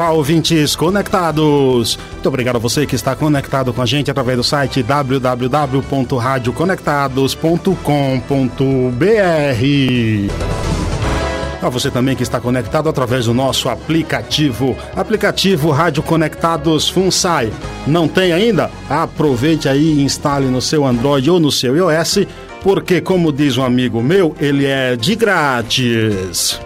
Olá, ouvintes conectados. Muito obrigado a você que está conectado com a gente através do site www.radioconectados.com.br. A você também que está conectado através do nosso aplicativo, aplicativo Rádio Conectados FUNSAI. Não tem ainda? Aproveite aí e instale no seu Android ou no seu iOS, porque como diz um amigo meu, ele é de grátis.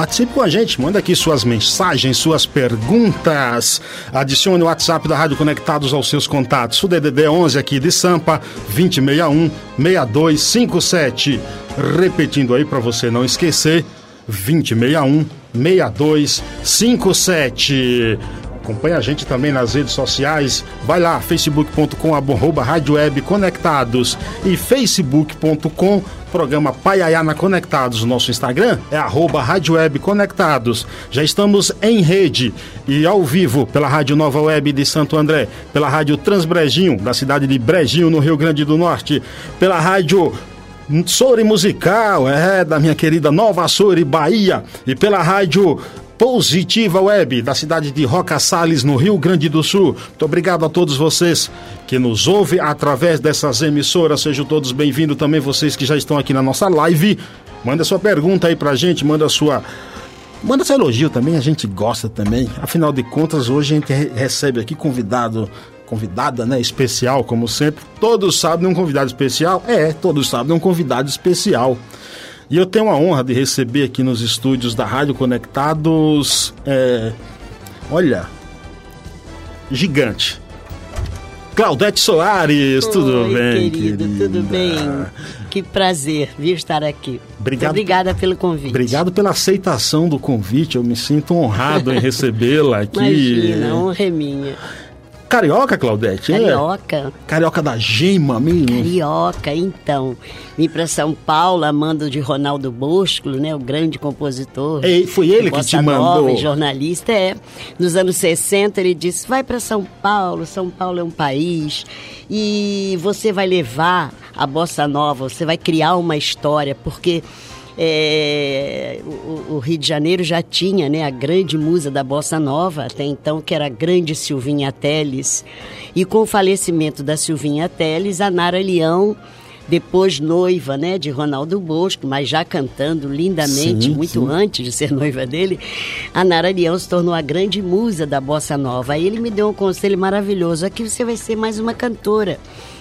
Participe com a gente, manda aqui suas mensagens, suas perguntas. Adicione o WhatsApp da Rádio Conectados aos seus contatos. O DDD 11 aqui de Sampa, 2061 6257. Repetindo aí para você não esquecer, 2061 6257. Acompanhe a gente também nas redes sociais. Vai lá, facebook.com arroba Rádio Web Conectados e facebook.com programa Paiayana Conectados. Nosso Instagram é arroba Rádio Web Conectados. Já estamos em rede e ao vivo pela Rádio Nova Web de Santo André, pela Rádio Transbrejinho, da cidade de Brejinho, no Rio Grande do Norte, pela Rádio Sori Musical, é, da minha querida Nova Sori, Bahia, e pela Rádio Positiva Web, da cidade de Roca Salles, no Rio Grande do Sul. Muito obrigado a todos vocês que nos ouvem através dessas emissoras. Sejam todos bem-vindos também, vocês que já estão aqui na nossa live. Manda sua pergunta aí pra gente, manda sua. Manda seu elogio também, a gente gosta também. Afinal de contas, hoje a gente recebe aqui convidado convidada, né, especial, como sempre. Todos sabem um convidado especial? É, todos sabem um convidado especial. E eu tenho a honra de receber aqui nos estúdios da Rádio Conectados, é, olha, gigante. Claudete Soares, Oi, tudo bem, querido, querida? Tudo bem. Que prazer vir estar aqui. Obrigado- obrigada pelo convite. Obrigado pela aceitação do convite, eu me sinto honrado em recebê-la aqui. Imagina, honra é minha. Carioca, Claudete? é? Carioca. Carioca da gema mesmo? Carioca, então. Vim para São Paulo, a mando de Ronaldo Bosco, né, o grande compositor. Ei, foi ele que te Nova, mandou? e jornalista, é. Nos anos 60 ele disse: "Vai para São Paulo, São Paulo é um país e você vai levar a bossa nova, você vai criar uma história, porque é, o, o Rio de Janeiro já tinha né, a grande musa da Bossa Nova, até então, que era a grande Silvinha Teles. E com o falecimento da Silvinha Teles, a Nara Leão, depois noiva né, de Ronaldo Bosco, mas já cantando lindamente, Sim, muito sim. antes de ser noiva dele, a Nara Leão se tornou a grande musa da Bossa Nova. Aí ele me deu um conselho maravilhoso: aqui você vai ser mais uma cantora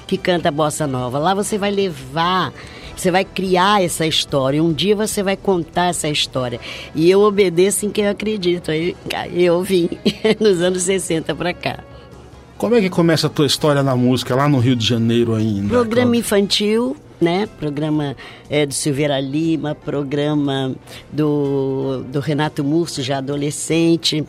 que canta Bossa Nova. Lá você vai levar você vai criar essa história. Um dia você vai contar essa história. E eu obedeço em quem eu acredito. Aí eu vim nos anos 60 para cá. Como é que começa a tua história na música lá no Rio de Janeiro ainda? Programa infantil, né? Programa é, do Silveira Lima, programa do, do Renato Murso, já adolescente.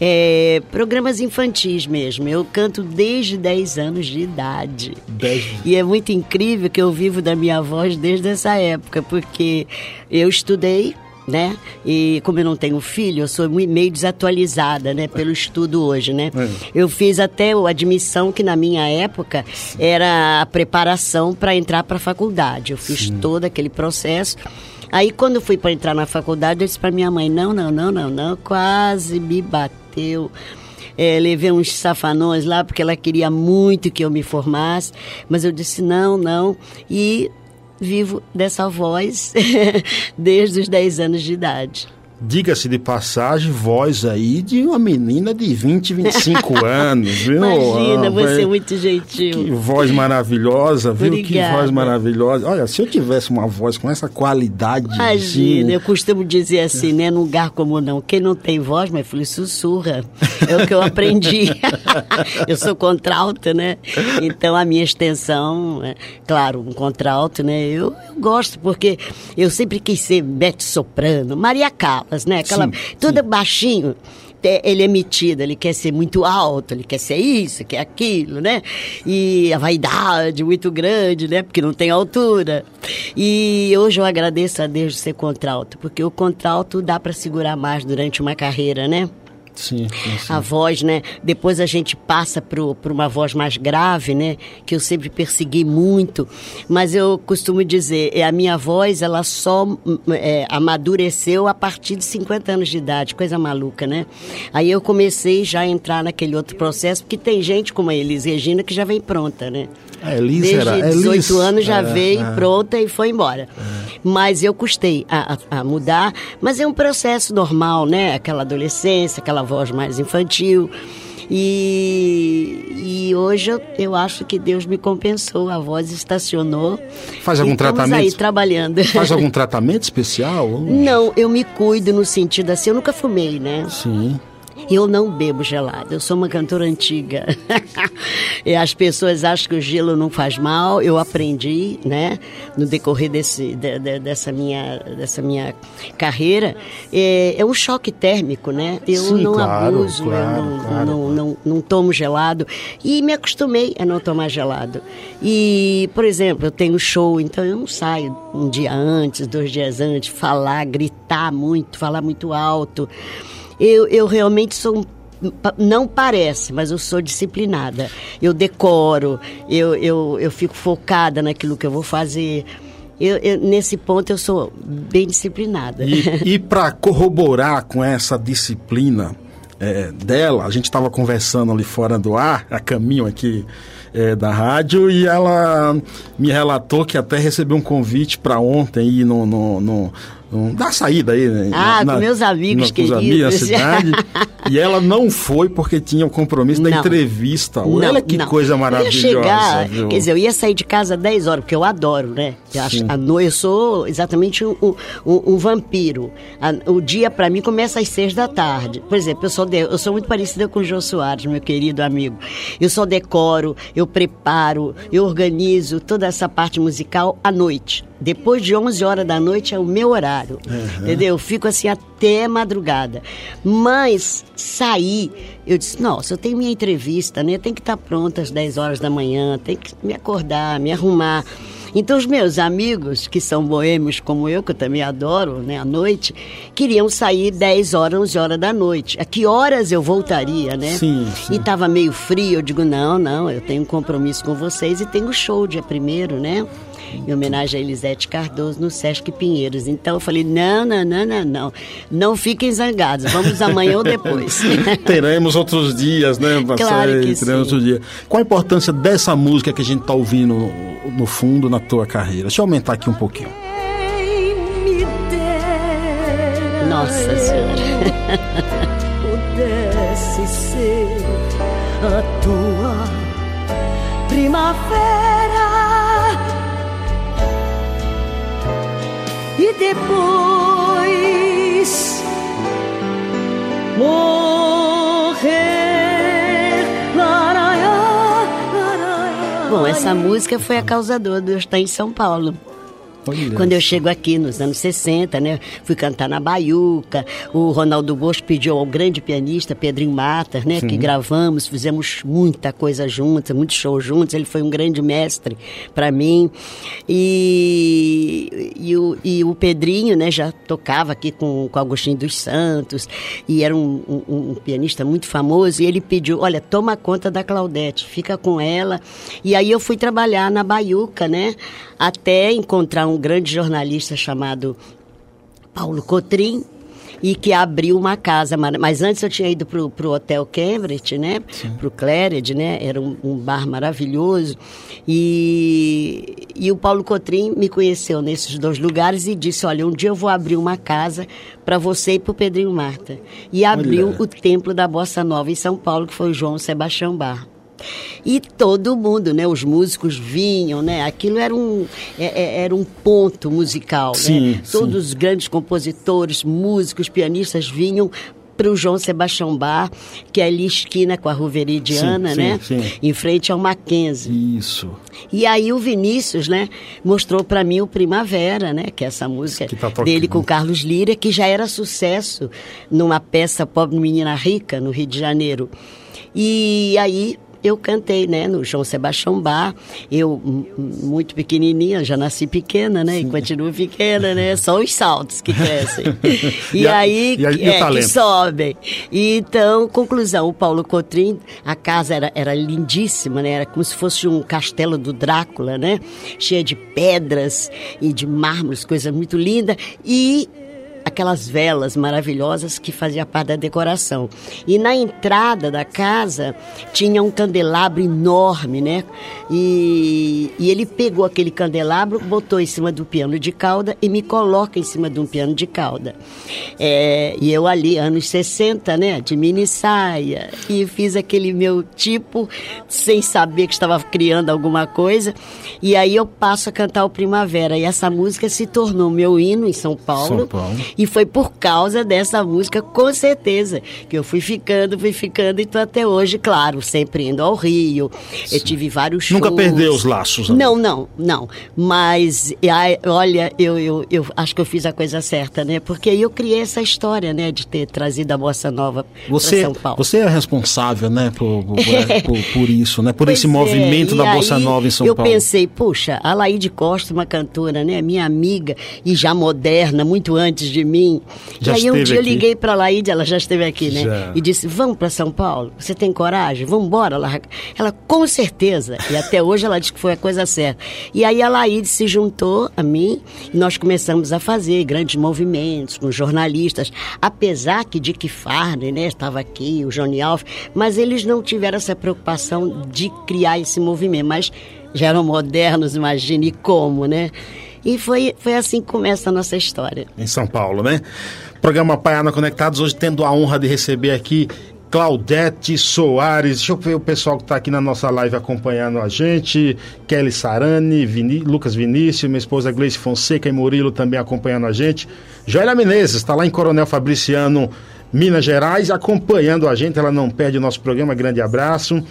É, programas infantis mesmo. Eu canto desde 10 anos de idade. Dez- E é muito incrível que eu vivo da minha voz desde essa época, porque eu estudei, né? E como eu não tenho filho, eu sou meio desatualizada, né? Pelo estudo hoje, né? É. Eu fiz até a admissão que na minha época era a preparação para entrar para a faculdade. Eu fiz todo aquele processo. Aí quando fui para entrar na faculdade, eu disse para minha mãe: "Não, não, não, não, não", quase me bateu. É, levei uns safanões lá porque ela queria muito que eu me formasse, mas eu disse não, não. E vivo dessa voz desde os 10 anos de idade. Diga-se de passagem, voz aí de uma menina de 20, 25 anos, viu? Imagina, Ah, você é muito gentil. Que voz maravilhosa, viu? Que Obrigada. voz maravilhosa. Olha, se eu tivesse uma voz com essa qualidade. Imagina, eu costumo dizer assim, né? Num lugar como não, quem não tem voz, meu filho, sussurra. É o que eu aprendi. eu sou contralto, né? Então a minha extensão, é, claro, um contralto, né? Eu, eu, gosto porque eu sempre quis ser Bete Soprano, Maria Callas, né? Aquela, sim, tudo sim. baixinho ele é metido, ele quer ser muito alto, ele quer ser isso, quer aquilo, né? E a vaidade muito grande, né? Porque não tem altura. E hoje eu agradeço a Deus de ser contralto, porque o contralto dá para segurar mais durante uma carreira, né? Sim, sim, sim. A voz, né? Depois a gente passa para uma voz mais grave, né? Que eu sempre persegui muito. Mas eu costumo dizer, é, a minha voz, ela só é, amadureceu a partir de 50 anos de idade. Coisa maluca, né? Aí eu comecei já a entrar naquele outro processo, porque tem gente como a Elis Regina que já vem pronta, né? A Elis Desde era, 18 Elis, anos já é, veio é. pronta e foi embora. Mas eu custei a, a, a mudar. Mas é um processo normal, né? Aquela adolescência, aquela voz mais infantil. E, e hoje eu, eu acho que Deus me compensou, a voz estacionou. Faz algum tratamento? aí trabalhando. Faz algum tratamento especial? Não, eu me cuido no sentido assim, eu nunca fumei, né? Sim. Eu não bebo gelado, eu sou uma cantora antiga. e as pessoas acham que o gelo não faz mal, eu aprendi, né, no decorrer desse, de, de, dessa, minha, dessa minha carreira. É, é um choque térmico, né? Eu Sim, não claro, abuso, claro, eu não, claro, não, não, não tomo gelado. E me acostumei a não tomar gelado. E, por exemplo, eu tenho show, então eu não saio um dia antes, dois dias antes, falar, gritar muito, falar muito alto. Eu, eu realmente sou não parece, mas eu sou disciplinada. Eu decoro, eu, eu, eu fico focada naquilo que eu vou fazer. Eu, eu, nesse ponto eu sou bem disciplinada. E, e para corroborar com essa disciplina é, dela, a gente estava conversando ali fora do ar, a caminho aqui é, da rádio, e ela me relatou que até recebeu um convite para ontem ir no, no, no um, dá saída aí, né? Ah, na, com meus amigos na, queridos. Amigos da cidade. e ela não foi porque tinha o um compromisso da não. entrevista. Não, Olha que não. coisa maravilhosa. Eu ia chegar, viu? quer dizer, eu ia sair de casa às 10 horas, porque eu adoro, né? A noite, eu sou exatamente um, um, um vampiro. A, o dia, para mim, começa às 6 da tarde. Por exemplo, eu sou, de, eu sou muito parecida com o Jô Soares, meu querido amigo. Eu só decoro, eu preparo, eu organizo toda essa parte musical à noite. Depois de 11 horas da noite é o meu horário. Uhum. Entendeu? Eu fico assim até madrugada. Mas sair, eu disse: nossa, eu tenho minha entrevista, né? Tenho que estar pronta às 10 horas da manhã, tenho que me acordar, me arrumar. Então, os meus amigos, que são boêmios como eu, que eu também adoro, né, à noite, queriam sair 10 horas, 11 horas da noite. A que horas eu voltaria, né? Sim, sim. E estava meio frio, eu digo, não, não, eu tenho um compromisso com vocês e tenho show dia primeiro, né? Em homenagem a Elisete Cardoso no Sesc Pinheiros. Então eu falei: não, não, não, não, não. Não fiquem zangados, vamos amanhã ou depois. Teremos outros dias, né, Claro que Teremos sim. outros dias. Qual a importância dessa música que a gente está ouvindo no, no fundo na tua carreira? Deixa eu aumentar aqui um pouquinho. Nossa Senhora. Pudesse ser a tua primavera e depois morrer. Bom, essa música foi a causadora de eu estar em São Paulo. Olha Quando eu chego aqui nos anos 60, né? Fui cantar na Baiuca. O Ronaldo Bosco pediu ao grande pianista Pedrinho Matas, né? Que gravamos, fizemos muita coisa juntos, muito show juntos. Ele foi um grande mestre para mim. E, e, o, e o Pedrinho, né? Já tocava aqui com, com Agostinho dos Santos e era um, um- um pianista muito famoso. E ele pediu, olha, toma conta da Claudete, fica com ela. E aí eu fui trabalhar na Baiuca, né? Até encontrar um grande jornalista chamado Paulo Cotrim e que abriu uma casa, mas antes eu tinha ido pro, pro Hotel Cambridge, né? Pro Claridge, né? Era um, um bar maravilhoso e, e o Paulo Cotrim me conheceu nesses dois lugares e disse, olha, um dia eu vou abrir uma casa para você e pro Pedrinho Marta e abriu Olha. o Templo da Bossa Nova em São Paulo, que foi o João Sebastião Bar. E todo mundo, né? Os músicos vinham, né? Aquilo era um, é- é- era um ponto musical, Sim, né? sim. Todos os grandes compositores, músicos, pianistas vinham para o João Sebastião Bar, que é ali esquina com a Rua Veridiana, Sim, né? sim, sim. Em frente ao Mackenzie. Isso. E aí o Vinícius, né, mostrou para mim o Primavera, né, que é essa música tá dele com Carlos Lira, que já era sucesso numa peça Pobre Menina Rica, no Rio de Janeiro. E aí eu cantei, né, no João Sebastião Bar. Eu, muito pequenininha, já nasci pequena, né, e continuo pequena, né, só os saltos que crescem. E, E a- aí, e a- e é, que sobem. E então, conclusão, o Paulo Cotrim, a casa era, era lindíssima, né? Era como se fosse um castelo do Drácula, né? Cheia de pedras e de mármores, coisa muito linda. E aquelas velas maravilhosas que fazia parte da decoração. E na entrada da casa tinha um candelabro enorme, né? E, e ele pegou aquele candelabro, botou em cima do piano de cauda e me coloca em cima de um piano de cauda. É, e eu ali, anos 60, né? De mini saia. E fiz aquele meu tipo, sem saber que estava criando alguma coisa. E aí eu passo a cantar o Primavera. E essa música se tornou meu hino em São Paulo. São Paulo. E foi por causa dessa música, com certeza, que eu fui ficando, fui ficando, e tô até hoje, claro, sempre indo ao Rio. Eu tive vários shows. Nunca perdeu os laços, né? Não, não, não. Mas, olha, eu, eu, eu acho que eu fiz a coisa certa, né? Porque aí eu criei essa história, né, de ter trazido a Bossa Nova Você, para São Paulo. você é responsável, né, por, por, por- por isso, né? Por Pois esse é, movimento da Bossa aí Nova em São eu Paulo. pensei, puxa, a Laíde Costa, uma cantora, né, minha amiga e já moderna, muito antes de mim. Já e aí um dia eu aqui. liguei para a Laíde, ela já esteve aqui, né? Já. E disse: "Vamos para São Paulo? Você tem coragem? Vamos embora lá". Ela com certeza. E até hoje ela diz que foi a coisa certa. E aí a Laíde se juntou a mim e nós começamos a fazer grandes movimentos com jornalistas, apesar que Dick Farney, né, estava aqui, o Johnny Alf, mas eles não tiveram essa preocupação de criar esse movimento, mas já eram modernos, imagine como, né? E foi, foi assim que começa a nossa história. em São Paulo, né? Programa Paiana Conectados, hoje tendo a honra de receber aqui Claudete Soares. Deixa eu ver o pessoal que está aqui na nossa live acompanhando a gente. Kelly Sarani, Lucas Vinícius, minha esposa Gleice Fonseca e Murilo também acompanhando a gente. Joélia Menezes está lá em Coronel Fabriciano, Minas Gerais, acompanhando a gente. Ela não perde o nosso programa. Grande abraço.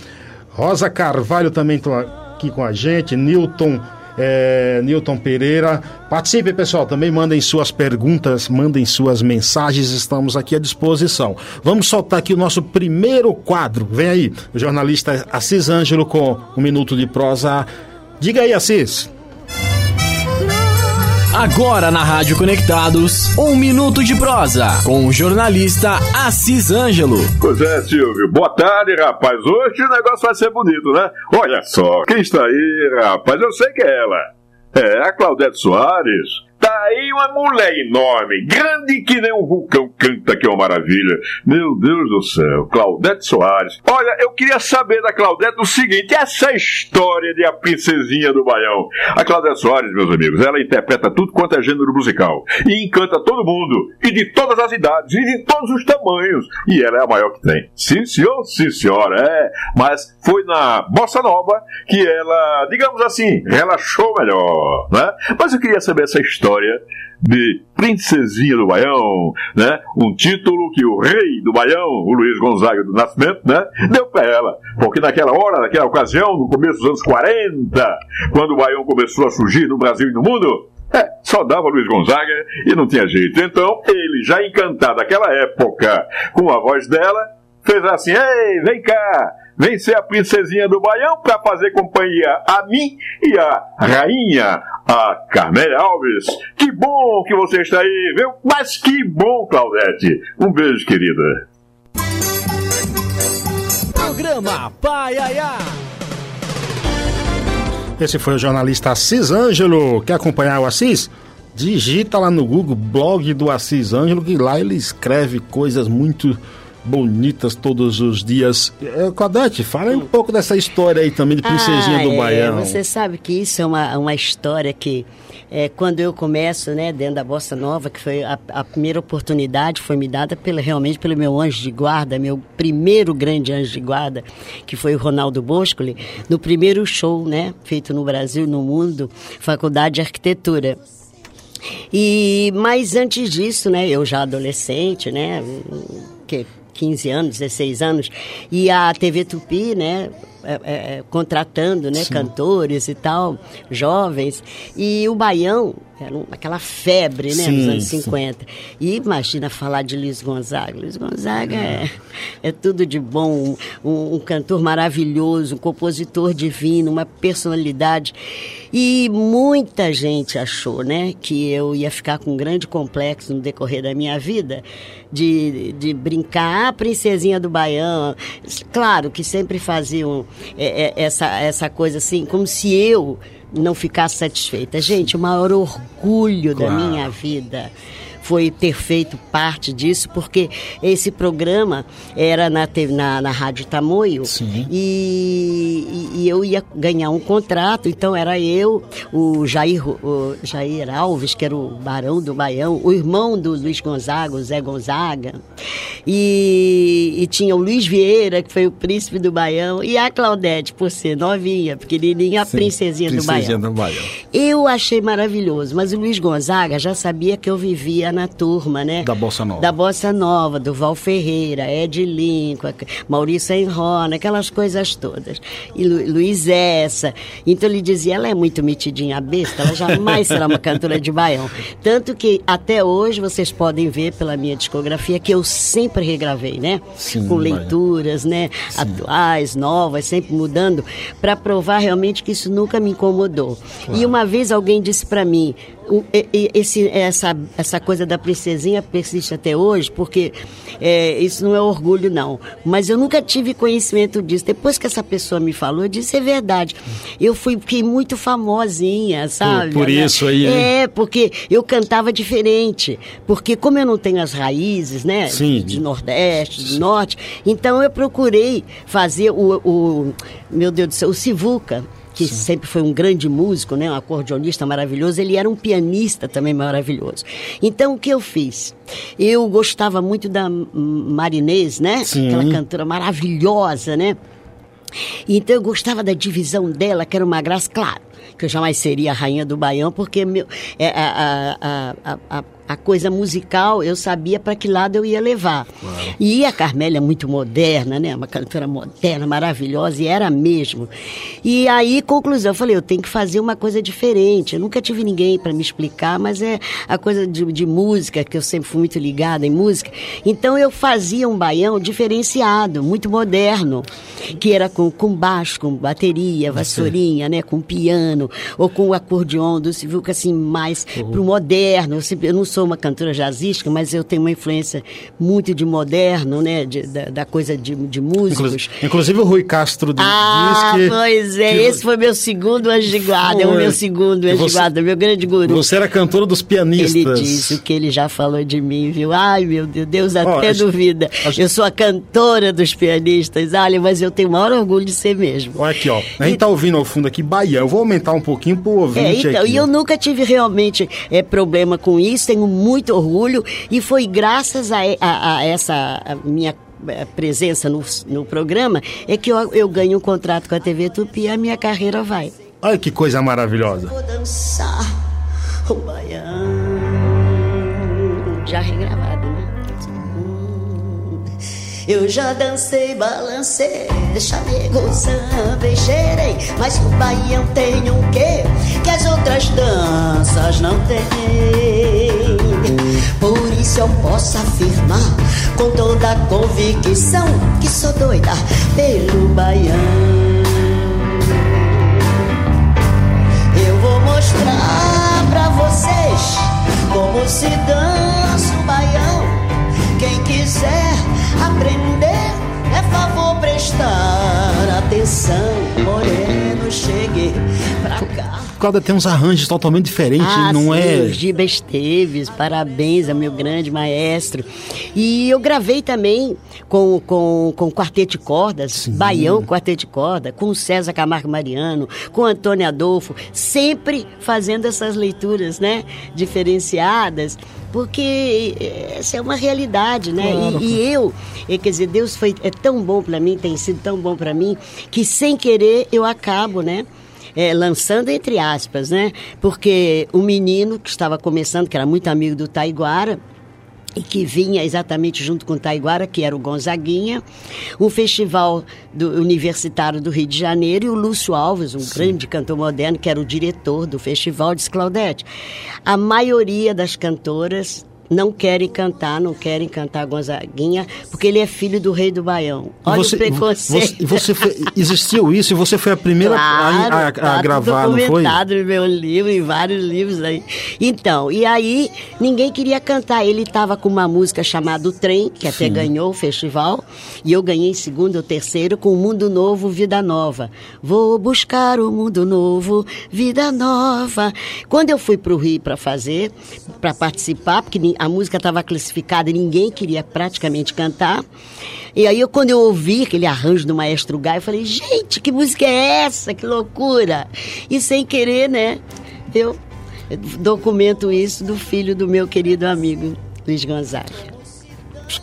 Rosa Carvalho também está aqui com a gente. Newton é, Newton Pereira. Participe, pessoal. Também mandem suas perguntas, mandem suas mensagens. Estamos aqui à disposição. Vamos soltar aqui o nosso primeiro quadro. Vem aí, o jornalista Assis Ângelo com um minuto de prosa. Diga aí, Assis. Agora na Rádio Conectados, um minuto de prosa com o jornalista Assis Ângelo. Pois é, Silvio. Boa tarde, rapaz. Hoje o negócio vai ser bonito, né? Olha só, quem está aí, rapaz? Eu sei que é ela. É a Claudete Soares. Aí uma mulher enorme, grande que nem um vulcão canta, que é uma maravilha. Meu Deus do céu, Claudete Soares. Olha, eu queria saber da Claudete o seguinte: essa história de a princesinha do Baião. A Claudete Soares, meus amigos, ela interpreta tudo quanto é gênero musical. E encanta todo mundo. E de todas as idades, e de todos os tamanhos. E ela é a maior que tem. Sim, senhor, sim, senhora, é. Mas foi na Bossa Nova que ela, digamos assim, relaxou melhor, né? Mas eu queria saber essa história de Princesinha do Baião, né? Um título que o rei do Baião, o Luiz Gonzaga do Nascimento, né? Deu pra ela. Porque naquela hora, naquela ocasião, no começo dos anos 40, quando o Baião começou a surgir no Brasil e no mundo, é, só dava Luiz Gonzaga e não tinha jeito. Então, ele, já encantado naquela época com a voz dela, fez assim: Ei, vem cá, vem ser a princesinha do Baião para fazer companhia a mim e a rainha, a Carmélia Alves. Que bom que você está aí, viu? Mas que bom, Claudete. Um beijo, querida. Programa Pai Aiá. Esse foi o jornalista Assis Ângelo. Quer acompanhar o Assis? Digita lá no Google blog do Assis Ângelo, que lá ele escreve coisas muito bonitas todos os dias. É, Claudete, fala um pouco dessa história aí também de Princesinha Ah, do é, Baião. Você sabe que isso é uma, uma história que, é, quando eu começo, né, dentro da Bossa Nova, que foi a, a primeira oportunidade, foi me dada pela, realmente pelo meu anjo de guarda, meu primeiro grande anjo de guarda, que foi o Ronaldo Boscoli, no primeiro show, né, feito no Brasil e no mundo, Faculdade de Arquitetura. E mas antes disso, né, eu já adolescente, né, que 15 anos, 16 anos, e a TV Tupi, né, é, é, é, contratando né, cantores e tal, jovens. E o Baião, era aquela febre né, Sim, nos anos sim. 50. E imagina falar de Luiz Gonzaga. Luiz Gonzaga é, é tudo de bom, um, um cantor maravilhoso, um compositor divino, uma personalidade. E muita gente achou né, que eu ia ficar com um grande complexo no decorrer da minha vida de, de brincar, ah, princesinha do Baião. Claro que sempre faziam é, é, essa, essa coisa assim, como se eu não ficasse satisfeita. Gente, o maior orgulho da Claro. minha vida foi ter feito parte disso, porque esse programa era na, na, na Rádio Tamoio e, e- eu ia ganhar um contrato, então era eu, o Jair, o Jair Alves, que era o barão do Baião, o irmão do Luiz Gonzaga, o Zé Gonzaga, e, e tinha o Luiz Vieira, que foi o príncipe do Baião, e a Claudete, por ser novinha, pequenininha, a Sim, princesinha, do Princesinha Baião. do Baião. Eu achei maravilhoso, mas o Luiz Gonzaga já sabia que eu vivia na turma, né? Da Bossa Nova. Da Bossa Nova, do Val Ferreira, Ed Lincoln, Maurício Enrona, aquelas coisas todas. E Lu, Luiz Essa. Então ele dizia, ela é muito metidinha a besta, ela jamais será uma cantora de baião. Tanto que até hoje vocês podem ver pela minha discografia que eu sempre regravei, né? Sim, Com baião. leituras, né? Atuais, novas, sempre mudando, para provar realmente que isso nunca me incomodou. E uma vez alguém disse para mim, esse, essa, essa coisa da princesinha persiste até hoje, porque é, isso não é orgulho, não. Mas eu nunca tive conhecimento disso. Depois que essa pessoa me falou, eu disse, é verdade. Eu fui, fiquei muito famosinha, sabe? por isso aí? É, porque eu cantava diferente. Porque como eu não tenho as raízes, né? Sim. De Nordeste, do Norte, então eu procurei fazer o, o meu Deus do céu, o Sivuca que sempre foi um grande músico, né, um acordeonista maravilhoso, ele era um pianista também maravilhoso. Então, o que eu fiz? Eu gostava muito da Marinês, né? Sim. Aquela cantora maravilhosa, né? Então eu gostava da divisão dela, que era uma graça, claro, que eu jamais seria a rainha do Baião, porque meu, é, a, a, a, a, a coisa musical eu sabia para que lado eu ia levar. E a Carmélia é muito moderna, né? Uma cantora moderna, maravilhosa, e era mesmo. E aí, conclusão, eu falei, eu tenho que fazer uma coisa diferente. Eu nunca tive ninguém para me explicar, mas é a coisa de, de música, que eu sempre fui muito ligada em música. Então eu fazia um baião diferenciado, muito moderno, que era com, com baixo, com bateria, vassourinha, né? Com piano, ou com o acordeon do Sivuca, assim, mais pro moderno. Eu, sempre- eu não sou uma cantora jazzística, mas eu tenho uma influência muito de moderno, né? De- da, da coisa de, de músicos. Inclusive, inclusive o Rui Castro di- Ah, que. pois é, que esse foi meu segundo anjo de guarda, é o meu segundo anjo de guarda, meu grande guru. Você era cantora dos pianistas. Ele disse o que ele já falou de mim, viu? Ai, meu Deus, Deus até gente- duvida. gente- Eu sou a cantora dos pianistas, olha, mas eu tenho o maior orgulho de ser mesmo. Olha aqui, ó. A gente tá ouvindo ao fundo aqui Baião. Eu vou aumentar um pouquinho pro É, ouvinte então, aqui. e eu nunca tive realmente é, problema com isso, tenho muito orgulho, e foi graças a, a- a essa a minha eh, presença no, no programa é que eu, eu ganho um contrato com a TV Tupi e a minha carreira vai. Olha que coisa maravilhosa. Vou dançar o baião. Já regravado, né? Eu já dancei, balancei, chamego, samba e cheirei Mas o baião tem um quê que as outras danças não têm Por isso eu posso afirmar com toda convicção Que sou doida pelo baião eu vou mostrar pra vocês como se dança o baião. Quem quiser aprender, é favor prestar atenção. Moreno, cheguei pra cá. Cláudia tem uns arranjos totalmente diferentes, Ah, não sim, é? Giba Esteves, parabéns ao meu grande maestro. E eu gravei também com, com, com quarteto de cordas, Baião quarteto de corda, com César Camargo Mariano, com Antônio Adolfo, sempre fazendo essas leituras, né, diferenciadas, porque essa é uma realidade, né? E, e eu, eh, quer dizer, Deus foi é tão bom para mim, tem sido tão bom para mim, que sem querer eu acabo, né? É, lançando entre aspas, né? Porque o menino que estava começando, que era muito amigo do Taiguara, e que vinha exatamente junto com Taiguara, que era o Gonzaguinha, um festival do, universitário do Rio de Janeiro e o Lúcio Alves, um Sim. grande cantor moderno, que era o diretor do festival, disse Claudete. A maioria das cantoras não querem cantar, não querem cantar Gonzaguinha, porque ele é filho do rei do Baião. Olha você, o preconceito. Você, você foi, existiu isso e você foi a primeira claro, a, a, a tá gravar, não foi? documentado no meu livro, em vários livros aí. Então, e aí ninguém queria cantar. Ele estava com uma música chamada O Trem, que até Sim. ganhou o festival, e eu ganhei em segundo ou terceiro com o Mundo Novo, Vida Nova. Vou buscar o mundo novo, vida nova. Quando eu fui para o Rio para fazer, para participar, porque a música estava classificada e ninguém queria praticamente cantar. E aí, eu, quando eu ouvi aquele arranjo do Maestro Gai, eu falei, gente, que música é essa? Que loucura! E sem querer, né, eu documento isso do filho do meu querido amigo Luiz Gonzaga.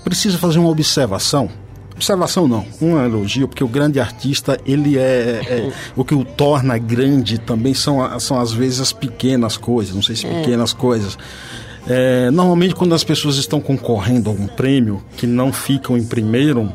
Precisa fazer uma observação observação não, um elogio, porque o grande artista, ele é, é, o que o torna grande também são, são às vezes as pequenas coisas, não sei se é. pequenas é. coisas. É, normalmente, quando as pessoas estão concorrendo a um prêmio que não ficam em primeiro,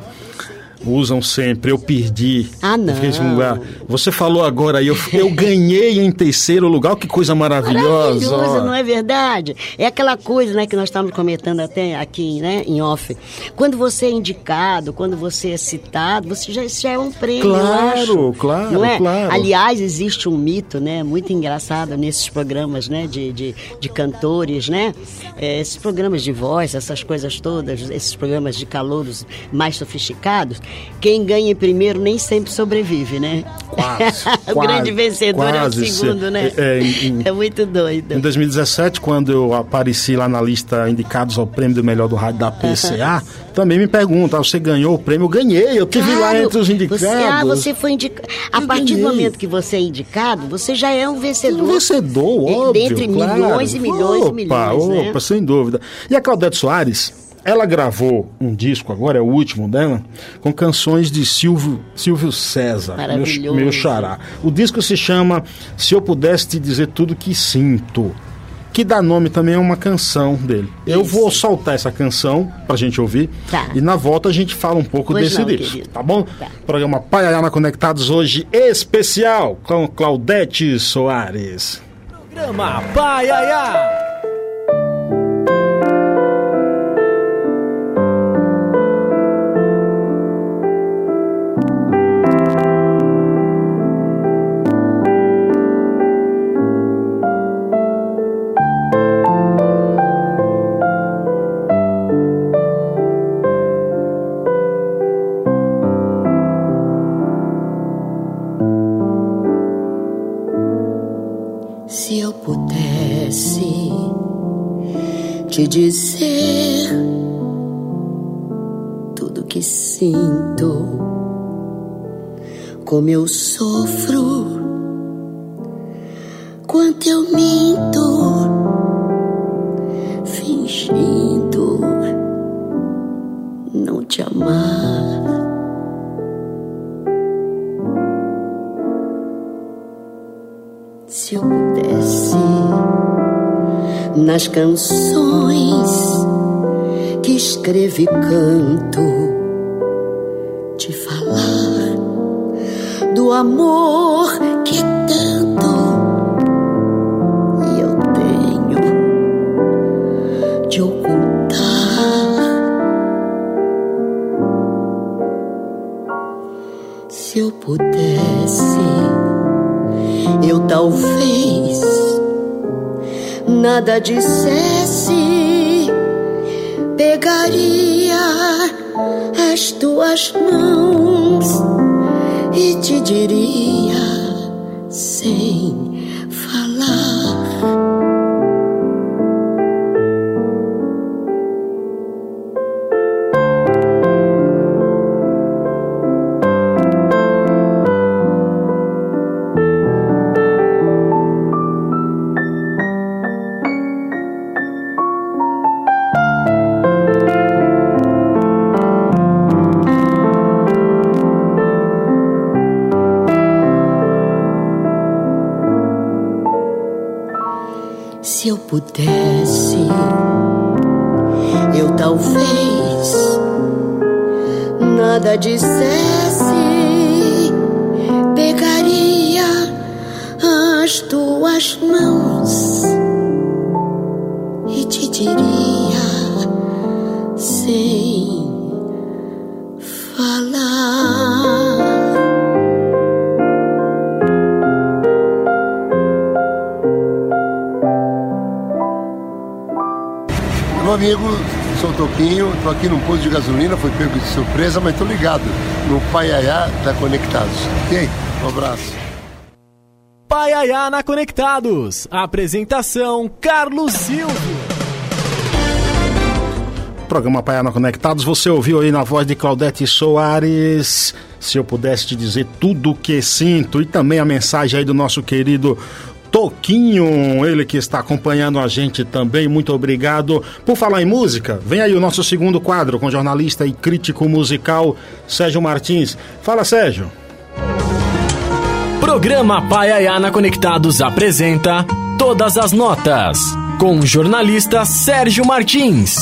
usam sempre, eu perdi. Ah, não. lugar. Você falou agora aí, eu, eu ganhei em terceiro lugar, que coisa maravilhosa. Maravilhosa, não é verdade? É aquela coisa né, que nós estamos comentando até aqui né, em off. Quando você é indicado, quando você é citado, você já, já é um prêmio, Claro, claro, não é? claro. Aliás, existe um mito né, muito engraçado nesses programas né, de, de, de cantores, né? É, esses programas de voz, essas coisas todas, esses programas de calouros mais sofisticados, quem ganha primeiro nem sempre sobrevive, né? Quase. o quase, grande vencedor é o segundo, né? É, é, em, é, muito doido. Em 2017, quando eu apareci lá na lista indicados ao prêmio do melhor do rádio da PCA, também me perguntam, ah, você ganhou o prêmio? Eu ganhei, eu tive claro, lá entre os indicados. Você, ah, você foi indicado. A partir ganhei. do momento que você é indicado, você já é um vencedor. Um vencedor, óbvio. Dentre claro. milhões e milhões opa, e milhões. Né? Opa, né? sem dúvida. E a Claudete Soares? Ela gravou um disco agora, é o último dela, com canções de Silvio, Silvio César, meu, meu xará. O disco se chama Se Eu Pudesse Te Dizer Tudo Que Sinto, que dá nome também a uma canção dele. Isso. Eu vou soltar essa canção pra gente ouvir tá. e na volta a gente fala um pouco pois desse não, disco, querido. tá bom? Tá. Programa Paiaiana Conectados hoje especial com Claudete Soares. Programa Paiaiá. Te nada dissesse, pudesse, eu talvez nada dissesse. Tô aqui num posto de gasolina, foi pego de surpresa, mas tô ligado no Paiaiá da Conectados. Ok? Um abraço. Paiaiá na Conectados. Apresentação Carlos Silvio. Programa Paiana Conectados, você ouviu aí na voz de Claudete Soares. Se eu pudesse te dizer tudo o que sinto, e também a mensagem aí do nosso querido Toquinho, ele que está acompanhando a gente também, muito obrigado. Por falar em música, vem aí o nosso segundo quadro com jornalista e crítico musical Sérgio Martins. Fala, Sérgio. Programa Paiaiana Conectados apresenta Todas as Notas, com o jornalista Sérgio Martins.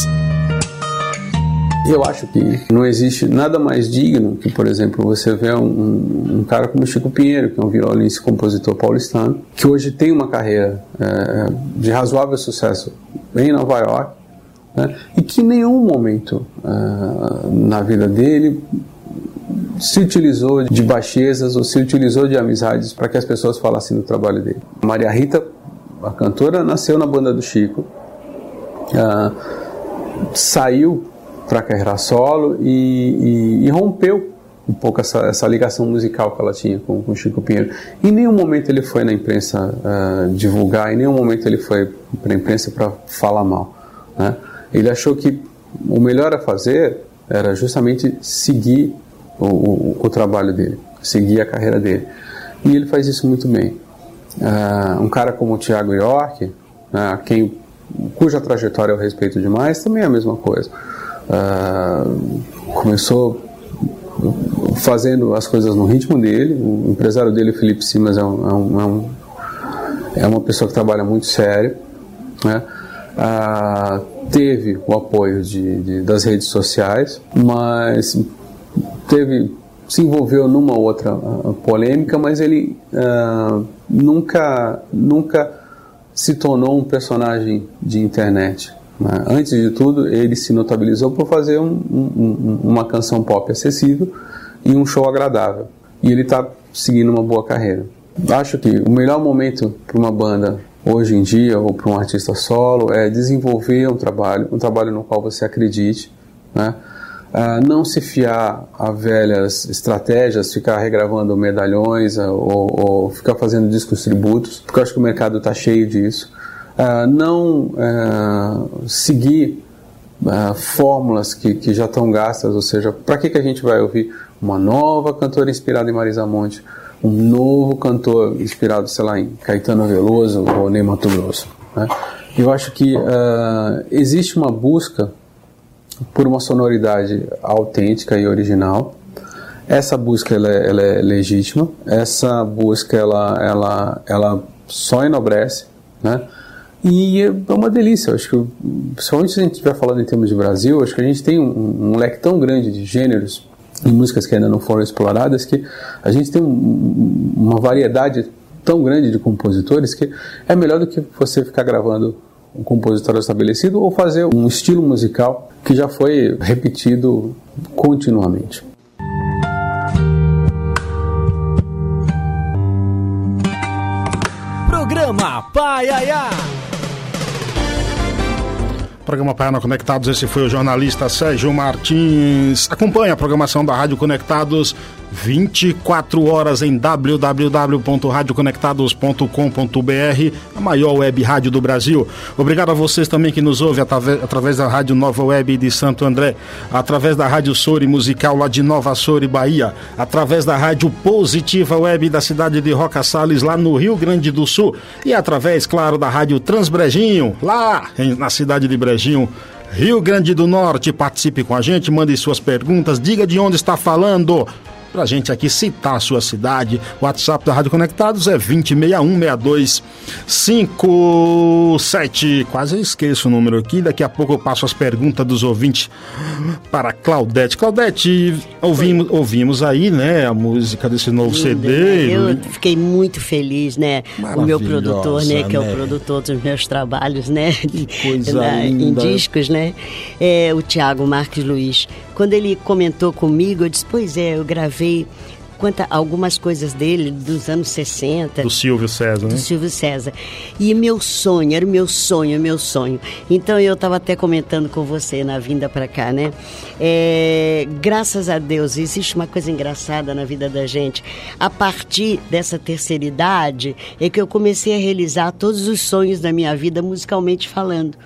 Eu acho que não existe nada mais digno que, por exemplo, você ver um, um cara como Chico Pinheiro, que é um violonista e compositor paulistano, que hoje tem uma carreira é, de razoável sucesso em Nova York, né, e que em nenhum momento é, na vida dele se utilizou de baixezas ou se utilizou de amizades para que as pessoas falassem do trabalho dele. Maria Rita, a cantora, nasceu na banda do Chico, uh, saiu para carreira solo e, e, e, rompeu um pouco essa, essa ligação musical que ela tinha com, com Chico Pinheiro. Em nenhum momento ele foi na imprensa uh, divulgar, em nenhum momento ele foi para a imprensa para falar mal. Né? Ele achou que o melhor a fazer era justamente seguir o, o, o, trabalho dele, seguir a carreira dele. E ele faz isso muito bem. Uh, um cara como o Tiago York, uh, quem, cuja trajetória eu respeito demais, também é a mesma coisa. Uh, começou fazendo as coisas no ritmo dele. O empresário dele, Felipe Simas, é, é, um, é, um, é uma pessoa que trabalha muito sério. Né? teve o apoio de, de, das redes sociais, mas teve se envolveu numa outra uh, polêmica, mas ele nunca nunca se tornou um personagem de internet. Né? Antes de tudo, ele se notabilizou por fazer um, um, uma canção pop acessível e um show agradável. E ele está seguindo uma boa carreira. Acho que o melhor momento para uma banda hoje em dia ou para um artista solo é desenvolver um trabalho, um trabalho no qual você acredite, né? Uh, não se fiar a velhas estratégias, ficar regravando medalhões uh, ou, ou, ficar fazendo discos tributos, porque eu acho que o mercado está cheio disso. Uh, não seguir fórmulas que, que já estão gastas, ou seja, para que, que a gente vai ouvir uma nova cantora inspirada em Marisa Monte, um novo cantor inspirado, sei lá, em Caetano Veloso ou Ney Mato Grosso. Né? Eu acho que existe uma busca por uma sonoridade autêntica e original. Essa busca ela é, ela é legítima. Essa busca ela, ela, ela só enobrece, né? E é uma delícia. Acho que, principalmente se a gente estiver falando em termos de Brasil, acho que a gente tem um, um leque tão grande de gêneros e músicas que ainda não foram exploradas que a gente tem um, uma variedade tão grande de compositores que é melhor do que você ficar gravando um compositor estabelecido ou fazer um estilo musical que já foi repetido continuamente. Programa Paiaiá. Programa Paiana Conectados, esse foi o jornalista Sérgio Martins. Acompanhe a programação da Rádio Conectados 24 horas em www.radioconectados.com.br, a maior web rádio do Brasil. Obrigado a vocês também que nos ouvem através, da Rádio Nova Web de Santo André, através da Rádio Sori Musical lá de Nova Sori, Bahia, através da Rádio Positiva Web da cidade de Roca Salles, lá no Rio Grande do Sul, e através, claro, da Rádio Transbrejinho, lá em, na cidade de Brejinho. Rio Grande do Norte, participe com a gente, mande suas perguntas, diga de onde está falando. Pra gente aqui citar a sua cidade. O WhatsApp da Rádio Conectados é 20616257. Quase esqueço o número aqui, daqui a pouco eu passo as perguntas dos ouvintes para Claudete. Claudete, ouvimos, ouvimos aí, né, a música desse novo Lindo, CD. né? Eu fiquei muito feliz, né? O meu produtor, né? Que é né? o produtor dos meus trabalhos, né? coisa Na- em linda. discos, né? É, o Tiago Marques Luiz. Quando ele comentou comigo, eu disse, pois é, eu gravei See. Quanta, algumas coisas dele dos anos 60. Do Silvio César, né? do Silvio César. E meu sonho, era o meu sonho, meu sonho. Então eu estava até comentando com você na vinda para cá, né? É, graças a Deus, existe uma coisa engraçada na vida da gente. A partir dessa terceira idade é que eu comecei a realizar todos os sonhos da minha vida, musicalmente falando.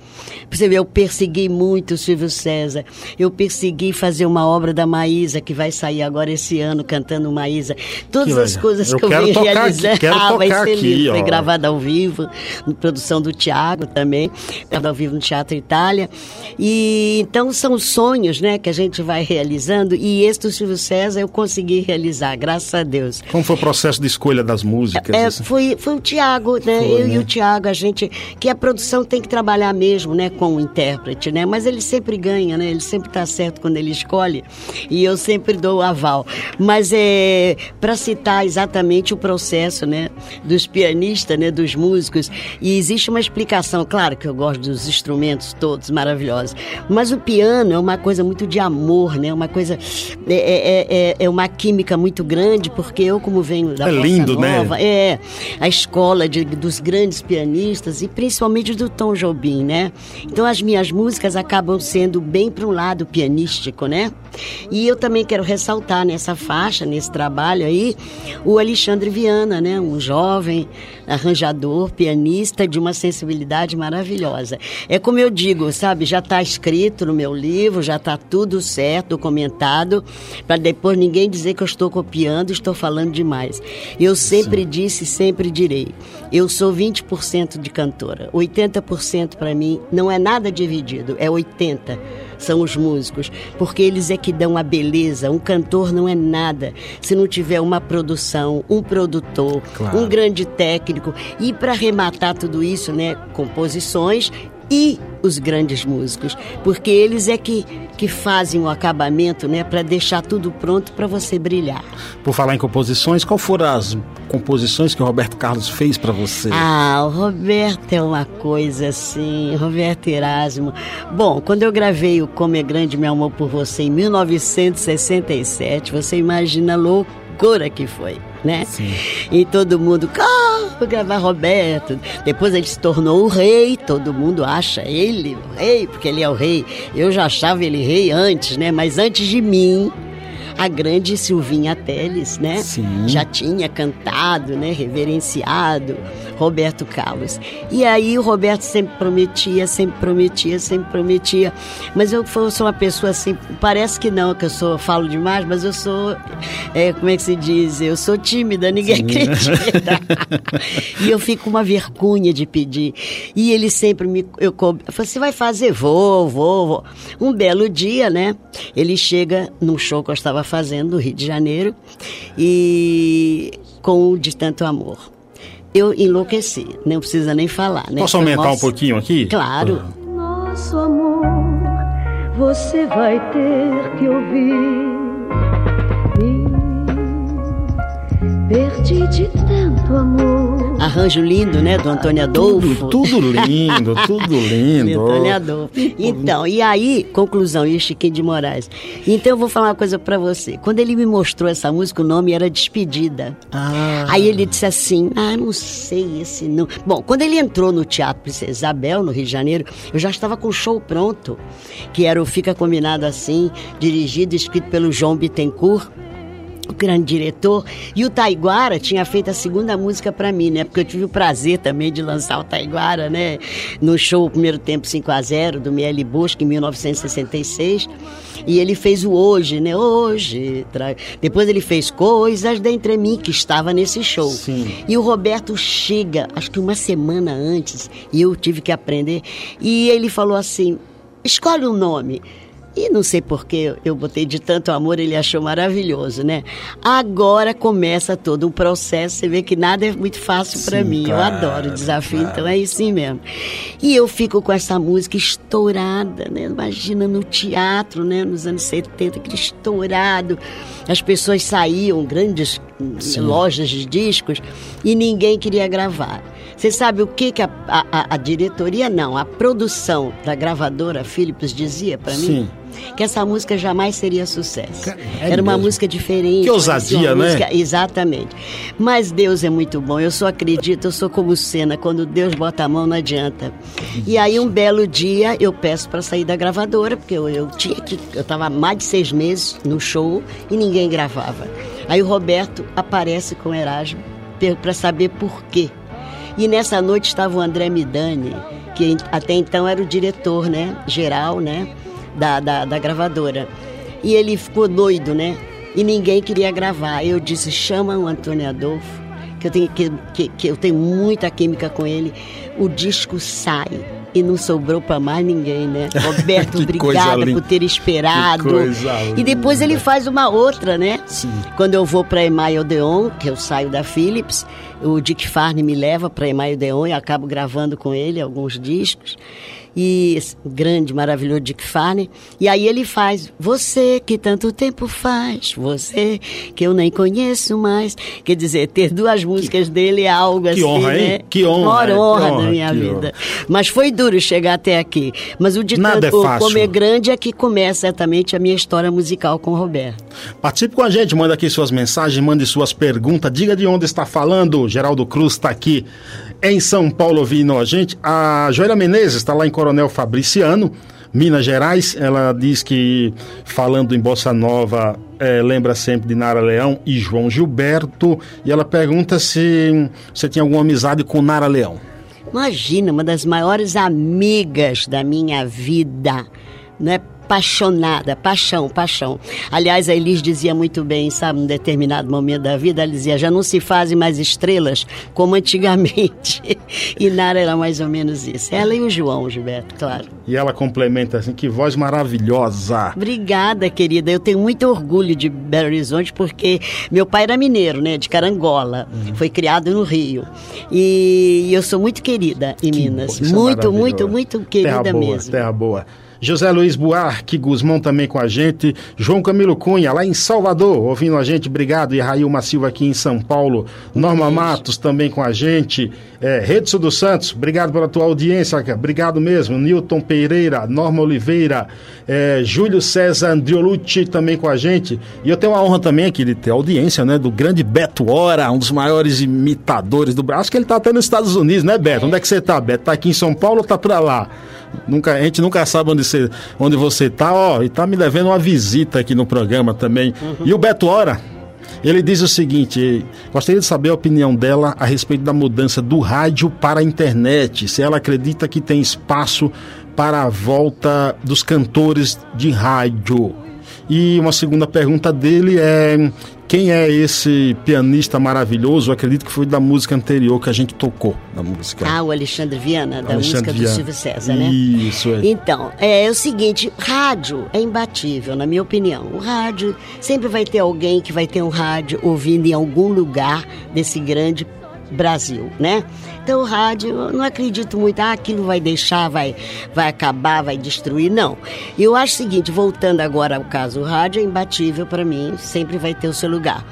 Você vê, eu persegui muito o Silvio César. Eu persegui fazer uma obra da Maísa, que vai sair agora esse ano, cantando Maísa. Todas Que as legal. coisas Eu que eu venho aqui, realizando. ah, vai ser lindo. Foi ó. gravado ao vivo, produção do Tiago também, gravado ao vivo no Teatro Itália. E então são sonhos, né, que a gente vai realizando. E esse do Silvio César eu consegui realizar, graças a Deus. Como foi o processo de escolha das músicas? É, assim? foi, foi o Tiago, né? Foi, eu né? e o Tiago, a gente. Que a produção tem que trabalhar mesmo, né? Com o intérprete, né? Mas ele sempre ganha, né? Ele sempre tá certo quando ele escolhe. E eu sempre dou o aval. Mas é. Para citar exatamente o processo, né? Dos pianistas, né? Dos músicos. E existe uma explicação, claro que eu gosto dos instrumentos todos maravilhosos. Mas o piano é uma coisa muito de amor, né? Uma coisa. É, é, é, é uma química muito grande, porque eu, como venho da É lindo, né? nova, é, a escola de- dos grandes pianistas e principalmente do Tom Jobim, né? Então as minhas músicas acabam sendo bem para um lado pianístico, né? E eu também quero ressaltar nessa faixa, nesse trabalho aí, o Alexandre Viana, né? Um jovem arranjador, pianista de uma sensibilidade maravilhosa. É como eu digo, sabe? Já está escrito no meu livro, já está tudo certo, documentado, para depois ninguém dizer que eu estou copiando, estou falando demais. Eu sempre disse, sempre direi. Eu sou 20% de cantora. 80% para mim não é nada dividido, é 80 são os músicos, porque eles é que dão a beleza. Um cantor não é nada se não tiver uma produção, um produtor, Claro. um grande técnico e para arrematar tudo isso, né, composições e os grandes músicos, porque eles é que, que fazem o acabamento, né, para deixar tudo pronto para você brilhar. Por falar em composições, qual foram as composições que o Roberto Carlos fez pra você? Ah, o Roberto é uma coisa assim, Roberto Erasmo. Bom, quando eu gravei o Como é Grande Meu Amor por Você em 1967, você imagina a loucura que foi, né? E todo mundo, ah, vou gravar Roberto. Depois ele se tornou o rei, todo mundo acha ele o rei, porque ele é o rei. Eu já achava ele rei antes, né? Mas antes de mim, a grande Silvinha Teles, né? Sim. Já tinha cantado, né? Reverenciado Roberto Carlos. E aí o Roberto sempre prometia, sempre prometia, sempre prometia. Mas eu fo- sou uma pessoa assim, parece que não, que eu sou, falo demais, mas eu sou, é, como é que se diz? Eu sou tímida, ninguém acredita. e eu fico com uma vergonha de pedir. E ele sempre me. Eu, eu você vai fazer? Vou, vou, vou. Um belo dia, né? Ele chega num show que eu estava fazendo no Rio de Janeiro e com o De Tanto Amor. Eu enlouqueci, não precisa nem falar, né? Posso aumentar mó- um pouquinho aqui? Claro. Nosso amor, você vai ter que ouvir. Me perdi de tanto amor. Arranjo lindo, né? Do Antônio Adolfo. Tudo, tudo lindo, tudo lindo. Antônio Adolfo. Então, e aí, conclusão, e Chiquinho de Moraes. Então eu vou falar uma coisa pra você. Quando ele me mostrou essa música, o nome era Despedida. Ah. Aí ele disse assim: Ah, não sei esse não. Bom, quando ele entrou no Teatro Princesa Isabel, no Rio de Janeiro, eu já estava com o show pronto, que era o Fica Combinado Assim, dirigido e escrito pelo João Bittencourt grande diretor, e o Taiguara tinha feito a segunda música pra mim, né? Porque eu tive o prazer também de lançar o Taiguara, né? No show Primeiro Tempo 5 a 0 do Miele Bosque em 1966. E ele fez o Hoje, né? Hoje. tra- Depois ele fez Coisas Dentre Mim, que estava nesse show. Sim. E o Roberto chega, acho que uma semana antes, e eu tive que aprender. E ele falou assim: escolhe um nome. E não sei porque eu botei de tanto amor, ele achou maravilhoso, né? Agora começa todo um processo, você vê que nada é muito fácil para mim. Claro, eu adoro o desafio, claro. então é isso mesmo. E eu fico com essa música estourada, né? Imagina no teatro, né? Nos anos 70, aquele estourado. As pessoas saíam, grandes Sim. lojas de discos, e ninguém queria gravar. Você sabe o que, que a, a, a diretoria, não, a produção da gravadora Philips dizia para mim? Sim que essa música jamais seria sucesso. É Era uma música diferente. Que ousadia, né? Música, exatamente. Mas Deus é muito bom. Eu só acredito, eu sou como cena. Quando Deus bota a mão, não adianta. E aí, um belo dia, eu peço para sair da gravadora, porque eu, eu tinha que. Eu estava mais de seis meses no show e ninguém gravava. Aí o Roberto aparece com o Erasmo para saber por quê. E nessa noite estava o André Midani, que até então era o diretor, né, geral, né? Da, da, da gravadora. E ele ficou doido, né? E ninguém queria gravar. Eu disse, chama o Antônio Adolfo, que eu tenho, que, que, que eu tenho muita química com ele. O disco sai e não sobrou para mais ninguém, né? Roberto, obrigada por ter esperado. E depois ele faz uma outra, né? Sim. Quando eu vou para Email Odeon, que eu saio da Philips, o Dick Farney me leva para Email Odeon e acabo gravando com ele alguns discos e grande, maravilhoso Dick Farney. E aí ele faz Você que tanto tempo faz, você que eu nem conheço mais. Quer dizer, ter duas músicas que, dele é algo assim, honra, né? Hein? Que honra, Maior honra, honra da minha vida. Honra. Mas foi duro chegar até aqui. Mas o tanto, é como é grande é que começa certamente a minha história musical com o Roberto. Participe com a gente, manda aqui suas mensagens, mande suas perguntas, diga de onde está falando. Geraldo Cruz está aqui em São Paulo ouvindo a gente. A Joelha Menezes está lá em Coronel Fabriciano, Minas Gerais. Ela diz que, falando em Bossa Nova, é, lembra sempre de Nara Leão e João Gilberto. E ela pergunta se você tinha alguma amizade com Nara Leão. Imagina, uma das maiores amigas da minha vida. Não é apaixonada, paixão, paixão. Aliás, a Elis dizia muito bem, sabe, num determinado momento da vida, ela dizia, já não se fazem mais estrelas como antigamente. e Nara era mais ou menos isso. Ela e o João, Gilberto, claro. E ela complementa assim, que voz maravilhosa. Obrigada, querida. Eu tenho muito orgulho de Belo Horizonte, porque meu pai era mineiro, né, de Carangola. Uhum. Foi criado no Rio. E eu sou muito querida em que Minas. Muito, muito, muito querida terra boa, mesmo. Terra boa. José Luiz Buarque Guzmão também com a gente, João Camilo Cunha, lá em Salvador, ouvindo a gente, obrigado, e Railma Silva aqui em São Paulo, Norma Matos também com a gente, é, Redson dos Santos, obrigado pela tua audiência, obrigado mesmo, Newton Pereira, Norma Oliveira, é, Júlio César Andriolucci também com a gente, e eu tenho a honra também aqui de ter audiência, né, do grande Beto Ora, um dos maiores imitadores do Brasil, acho que ele tá até nos Estados Unidos, né, Beto? Onde é que você tá, Beto? Tá aqui em São Paulo ou tá pra lá? Nunca, a gente nunca sabe onde você, onde você tá, ó, e tá me devendo uma visita aqui no programa também. Uhum. E o Beto Ora, ele diz o seguinte: gostaria de saber a opinião dela a respeito da mudança do rádio para a internet. Se ela acredita que tem espaço para a volta dos cantores de rádio. E uma segunda pergunta dele é quem é esse pianista maravilhoso? Eu acredito que foi da música anterior que a gente tocou, da música. Ah, o Alexandre Viana, da Alexandre música Viana. do Silvio César, né? Isso, é. Então, é, é o seguinte, rádio é imbatível, na minha opinião. O rádio, sempre vai ter alguém que vai ter um rádio ouvindo em algum lugar desse grande Brasil, né? Então o rádio, eu não acredito muito, ah, aquilo vai deixar, vai, vai acabar, vai destruir. Não. Eu acho o seguinte, voltando agora ao caso, o rádio é imbatível para mim, sempre vai ter o seu lugar.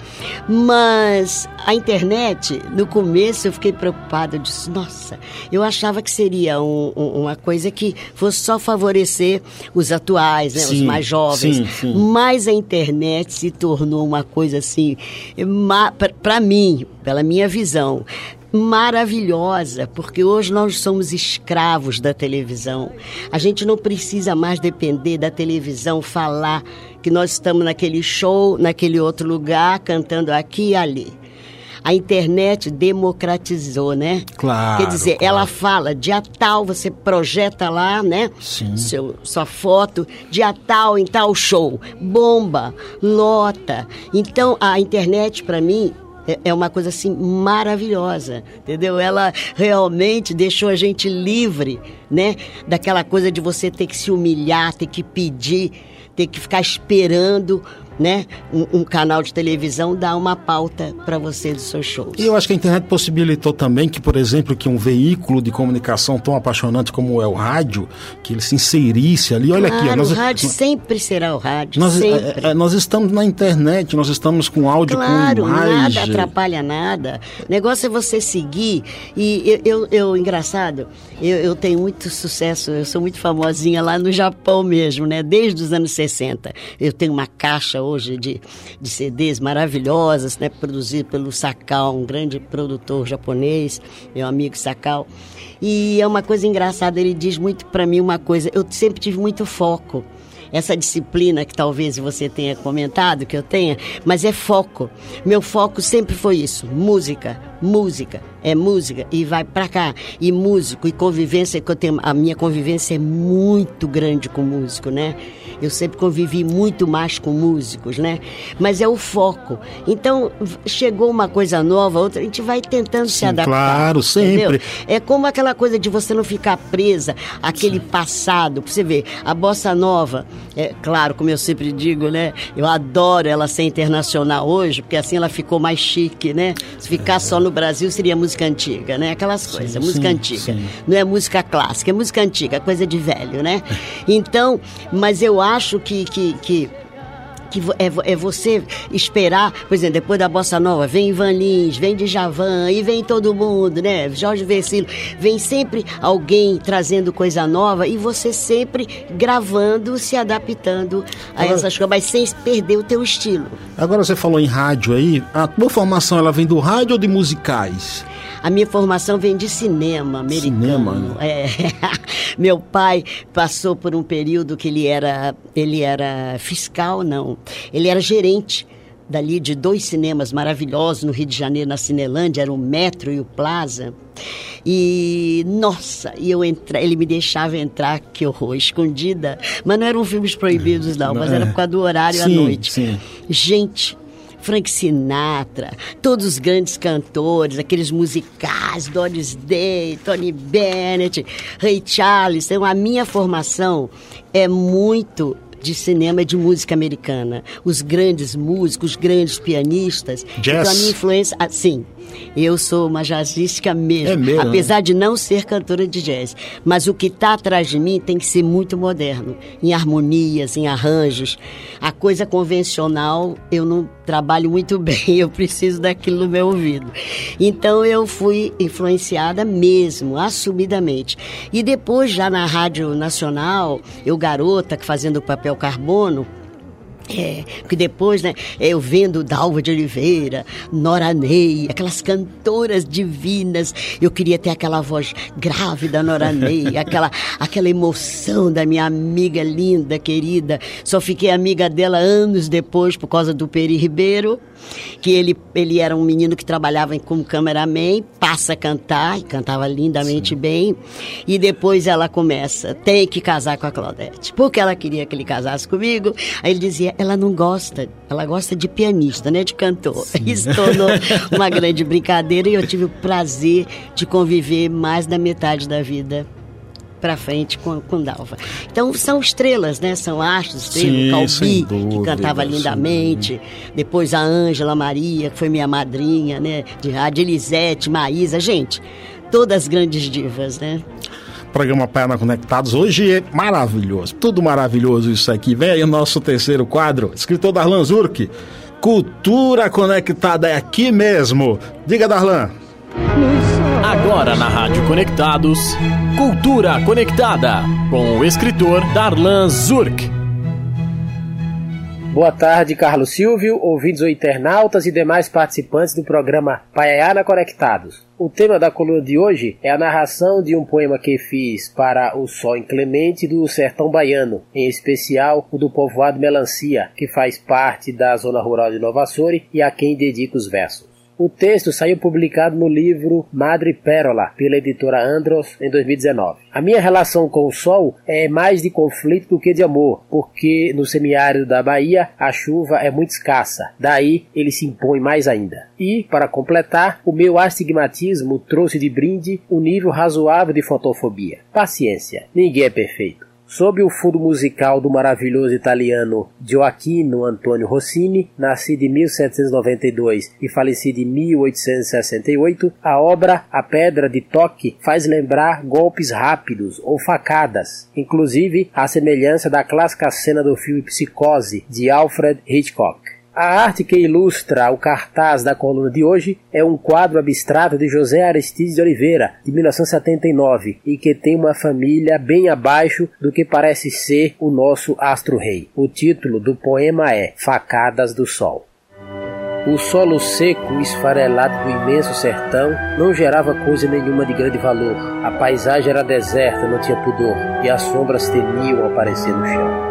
Mas a internet, no começo eu fiquei preocupada, eu disse, nossa, eu achava que seria um, um, uma coisa que fosse só favorecer os atuais, né, sim, os mais jovens. Sim, sim. Mas a internet se tornou uma coisa assim, para mim, pela minha visão, maravilhosa, porque hoje nós somos escravos da televisão. A gente não precisa mais depender da televisão falar que nós estamos naquele show, naquele outro lugar, cantando aqui e ali. A internet democratizou, né? Claro. Quer dizer, claro. ela fala, dia tal, você projeta lá, né? Sim. Seu, sua foto, dia tal, em tal show. Bomba, lota. Então, a internet, para mim, É, é uma coisa assim maravilhosa, entendeu? Ela realmente deixou a gente livre, né? Daquela coisa de você ter que se humilhar, ter que pedir, ter que ficar esperando né, um, um, canal de televisão dá uma pauta para você dos seus shows. E eu acho que a internet possibilitou também que, por exemplo, que um veículo de comunicação tão apaixonante como é o rádio, que ele se inserisse ali. Olha claro, aqui, nós, o rádio nós, sempre será o rádio. Nós, é, é, nós estamos na internet, nós estamos com áudio, claro, com imagem. nada atrapalha nada. O negócio é você seguir. E eu, eu, eu engraçado, eu, eu tenho muito sucesso, eu sou muito famosinha lá no Japão mesmo, né? Desde os anos 60. Eu tenho uma caixa hoje hoje de, de CDs maravilhosas, né, produzido pelo Sakal, um grande produtor japonês, meu amigo Sakal. E é uma coisa engraçada, ele diz muito para mim uma coisa, eu sempre tive muito foco essa disciplina que talvez você tenha comentado que eu tenha, mas é foco. Meu foco sempre foi isso: música, música, é música e vai para cá. E músico e convivência que eu tenho, a minha convivência é muito grande com músico, né? Eu sempre convivi muito mais com músicos, né? Mas é o foco. Então, chegou uma coisa nova, outra, a gente vai tentando Sim, se adaptar. Claro, sempre. Entendeu? É como aquela coisa de você não ficar presa àquele Sim. passado. Pra você ver, a bossa nova, é claro, como eu sempre digo, né? Eu adoro ela ser internacional hoje, porque assim ela ficou mais chique, né? Se ficar só no Brasil seria música antiga, né? Aquelas sim, coisas, música sim, antiga. Sim. Não é música clássica, é música antiga, coisa de velho, né? Então, mas eu acho que, que, que que é, é você esperar, por exemplo, depois da Bossa Nova, vem Ivan Lins, vem Djavan, e vem todo mundo, né? Jorge Versilo, vem sempre alguém trazendo coisa nova e você sempre gravando, se adaptando a Agora, essas coisas, mas sem perder o teu estilo. Agora você falou em rádio aí, a tua formação ela vem do rádio ou de musicais? A minha formação vem de cinema americano. Cinema, né? é. Meu pai passou por um período que ele era, ele era fiscal, não. Ele era gerente dali de dois cinemas maravilhosos no Rio de Janeiro, na Cinelândia, era o Metro e o Plaza. E, nossa, e eu entra, ele me deixava entrar, que horror, escondida. Mas não eram filmes proibidos, não, mas era por causa do horário sim, à noite. Sim. Gente, Frank Sinatra, todos os grandes cantores, aqueles musicais, Doris Day, Tony Bennett, Ray Charles. Então, a minha formação é muito de cinema e de música americana. Os grandes músicos, os grandes pianistas. Jazz. Então, a minha influência, assim, eu sou uma jazzística mesmo, é mesmo apesar né? de não ser cantora de jazz. Mas o que está atrás de mim tem que ser muito moderno, em harmonias, em arranjos. A coisa convencional eu não trabalho muito bem, eu preciso daquilo no meu ouvido. Então eu fui influenciada mesmo, assumidamente. E depois, já na Rádio Nacional, eu garota, fazendo o papel carbono, é, porque depois, né, eu vendo Dalva de Oliveira, Nora Ney, aquelas cantoras divinas, eu queria ter aquela voz grave da Nora Ney, aquela, aquela emoção da minha amiga linda, querida. Só fiquei amiga dela anos depois por causa do Peri Ribeiro que ele, ele era um menino que trabalhava como cameraman, passa a cantar, e cantava lindamente Sim. bem, e depois ela começa, tem que casar com a Claudete, porque ela queria que ele casasse comigo, aí ele dizia, ela não gosta, ela gosta de pianista, né, de cantor. Sim. Isso tornou uma grande brincadeira e eu tive o prazer de conviver mais da metade da vida para frente com, com Dalva. Então são estrelas, né? São astros, estrelas, Calbi, que cantava lindamente, sim. depois a Ângela Maria, que foi minha madrinha, né? De rádio, Elisete, Maísa, gente, todas grandes divas, né? Programa Paiana Conectados. Hoje é maravilhoso, tudo maravilhoso isso aqui. Vem aí o nosso terceiro quadro, escritor Darlan Zurk. Cultura Conectada é aqui mesmo. Diga, Darlan. Agora na Rádio Conectados, Cultura Conectada, com o escritor Darlan Zurk. Boa tarde, Carlos Silvio, ouvintes ou internautas e demais participantes do programa Paiana Conectados. O tema da coluna de hoje é a narração de um poema que fiz para o Sol Inclemente do Sertão Baiano, em especial o do povoado Melancia, que faz parte da zona rural de Nova Açores e a quem dedico os versos. O texto saiu publicado no livro Madre Pérola, pela editora Andros, em 2019. A minha relação com o sol é mais de conflito do que de amor, porque no semiárido da Bahia a chuva é muito escassa, daí ele se impõe mais ainda. E, para completar, o meu astigmatismo trouxe de brinde um nível razoável de fotofobia. Paciência, ninguém é perfeito. Sob o fundo musical do maravilhoso italiano Gioacchino Antonio Rossini, nascido em 1792 e falecido em 1868, a obra A Pedra de Toque faz lembrar golpes rápidos ou facadas, inclusive a semelhança da clássica cena do filme Psicose de Alfred Hitchcock. A arte que ilustra o cartaz da coluna de hoje é um quadro abstrato de José Aristides de Oliveira, de 1979, e que tem uma família bem abaixo do que parece ser o nosso astro-rei. O título do poema é Facadas do Sol. O solo seco e esfarelado do imenso sertão não gerava coisa nenhuma de grande valor. A paisagem era deserta, não tinha pudor, e as sombras temiam aparecer no chão.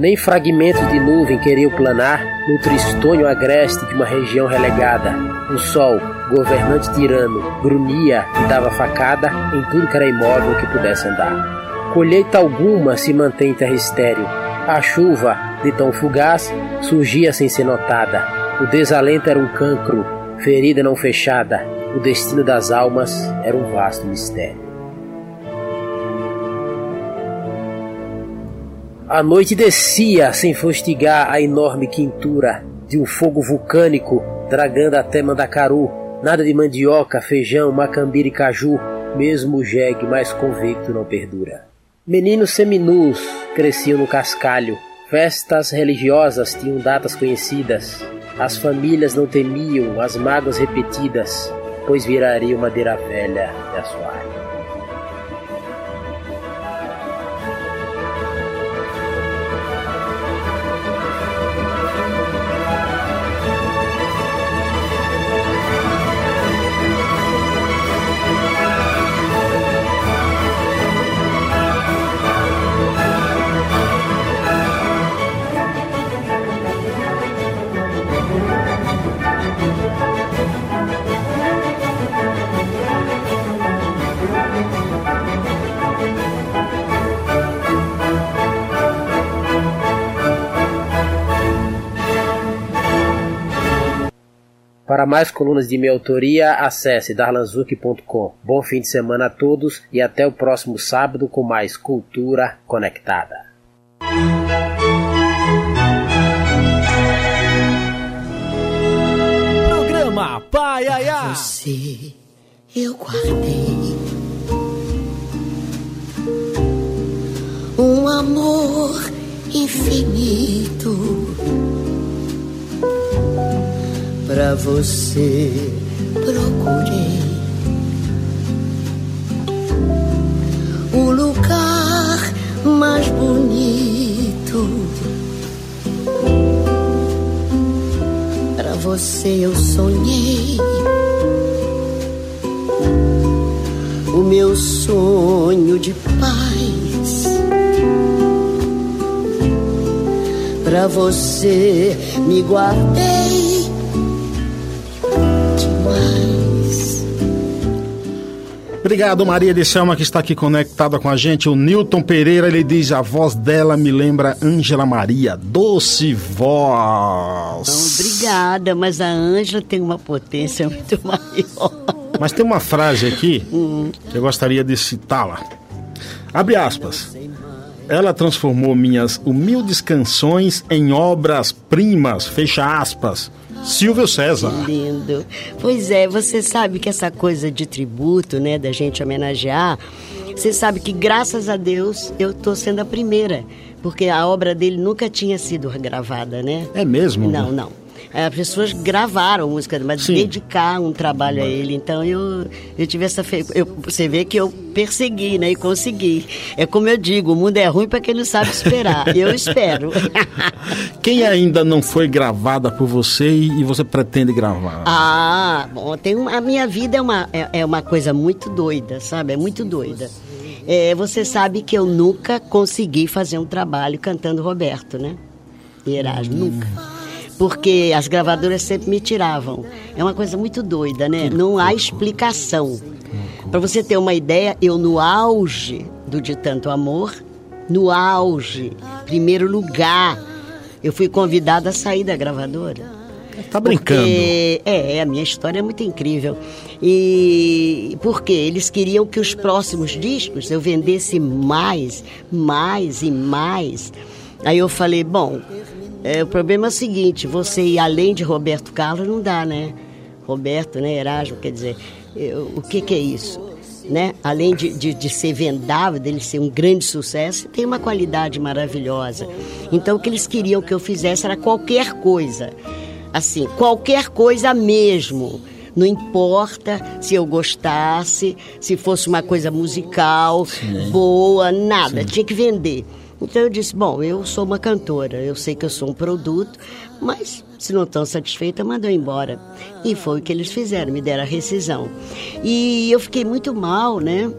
Nem fragmentos de nuvem queriam planar no tristonho agreste de uma região relegada. O sol, governante tirano, grunhia e dava facada em tudo que era imóvel que pudesse andar. Colheita alguma se mantém em terra estéreo. A chuva, de tão fugaz, surgia sem ser notada. O desalento era um cancro, ferida não fechada. O destino das almas era um vasto mistério. A noite descia sem fustigar a enorme quintura de um fogo vulcânico dragando até Mandacaru. Nada de mandioca, feijão, macambira e caju, mesmo o jegue mais convicto não perdura. Meninos seminus cresciam no cascalho. Festas religiosas tinham datas conhecidas. As famílias não temiam as mágoas repetidas, pois viraria madeira velha e assoalho. Para mais colunas de minha autoria, acesse darlanzuc.com. Bom fim de semana a todos e até o próximo sábado com mais Cultura Conectada. Programa Pai Aiá. Você eu guardei um amor infinito pra você procurei o lugar mais bonito. Pra você eu sonhei o meu sonho de paz. Pra você me guardei Obrigado, Maria de Selma, que está aqui conectada com a gente. O Newton Pereira, ele diz: a voz dela me lembra Ângela Maria, doce voz. Obrigada, mas a Ângela tem uma potência muito maior. Mas tem uma frase aqui Hum. que eu gostaria de citá-la. Abre aspas. Ela transformou minhas humildes canções em obras-primas, fecha aspas. Silvio César. Lindo. Pois é, você sabe que essa coisa de tributo, né, da gente homenagear, você sabe que graças a Deus eu tô sendo a primeira, porque a obra dele nunca tinha sido gravada, né? É mesmo? Não, não. As pessoas gravaram música, mas Sim. dedicar um trabalho a ele. Então eu, eu tive essa. Fe... Eu, você vê que eu persegui, né? E consegui. É como eu digo: o mundo é ruim para quem não sabe esperar. Eu espero. Quem ainda não foi gravada por você e e você pretende gravar? Ah, bom, tem uma, a minha vida é uma, é, é uma coisa muito doida, sabe? É muito doida. É, você sabe que eu nunca consegui fazer um trabalho cantando Roberto, né? E Erasmo, nunca. Porque as gravadoras sempre me tiravam. É uma coisa muito doida, né? Não há explicação. Para você ter uma ideia, eu no auge do De Tanto Amor, no auge, primeiro lugar, eu fui convidada a sair da gravadora. Tá brincando? Porque, é, a minha história é muito incrível. E porque eles queriam que os próximos discos eu vendesse mais, mais e mais. Aí eu falei, bom, é, o problema é o seguinte, você ir além de Roberto Carlos não dá, né? Roberto, né, Erasmo, quer dizer, eu, o que, que é isso? Né? Além de, de, de, ser vendável, dele ser um grande sucesso, tem uma qualidade maravilhosa. Então, o que eles queriam que eu fizesse era qualquer coisa. Assim, qualquer coisa mesmo. Não importa se eu gostasse, se fosse uma coisa musical, Sim. boa, nada. Sim. Tinha que vender. Então eu disse: bom, eu sou uma cantora, eu sei que eu sou um produto, mas se não estão satisfeitas, mandam embora. E foi o que eles fizeram, me deram a rescisão. E eu fiquei muito mal, né?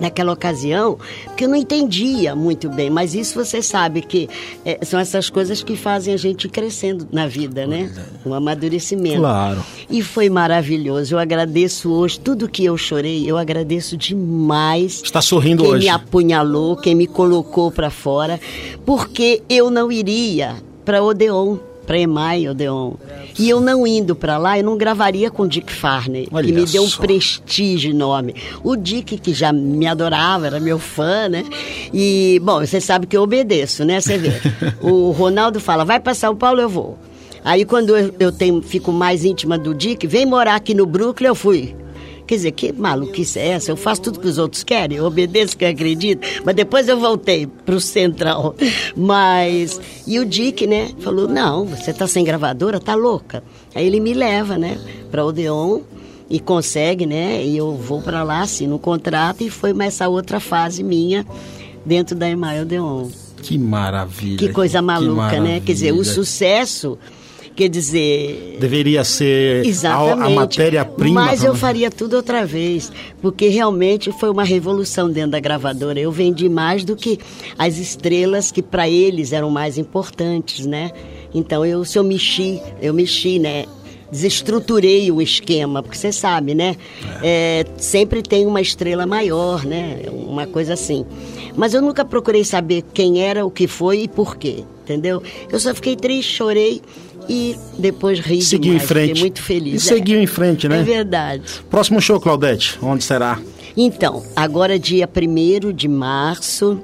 Naquela ocasião, porque eu não entendia muito bem, mas isso você sabe que é, são essas coisas que fazem a gente crescendo na vida, né? Um amadurecimento. Claro. E foi maravilhoso. Eu agradeço hoje tudo que eu chorei, eu agradeço demais. Está sorrindo quem hoje. Quem me apunhalou, quem me colocou para fora, porque eu não iria para Odeon para Emai Odeon. E eu não indo para lá, eu não gravaria com o Dick Farney, Olha que me deu um prestígio enorme. O Dick, que já me adorava, era meu fã, né? E, bom, você sabe que eu obedeço, né? Você vê. o Ronaldo fala, vai para São Paulo, eu vou. Aí quando eu, eu tenho, fico mais íntima do Dick, vem morar aqui no Brooklyn, eu fui. Quer dizer, que maluquice é essa? Eu faço tudo que os outros querem, eu obedeço que acredito. Mas depois eu voltei pro Central. Mas. E o Dick, né, falou: não, você tá sem gravadora, tá louca. Aí ele me leva, né, pra Odeon e consegue, né? E eu vou para lá, assino um contrato e foi essa outra fase minha dentro da Emael Odeon. Que maravilha. Que coisa maluca, que maravilha. né? Quer dizer, o sucesso Quer dizer. Deveria ser Exatamente. a, a matéria-prima. Mas eu faria tudo outra vez, porque realmente foi uma revolução dentro da gravadora. Eu vendi mais do que as estrelas que para eles eram mais importantes, né? Então eu, se eu mexi, eu mexi, né? desestruturei o esquema, porque você sabe, né? É, sempre tem uma estrela maior, né? Uma coisa assim. Mas eu nunca procurei saber quem era, o que foi e por quê, entendeu? Eu só fiquei triste, chorei e depois ri Seguiu demais, em frente. muito feliz. E é. seguiu em frente, né? É verdade. Próximo show, Claudete, onde será? Então, agora dia 1 de março,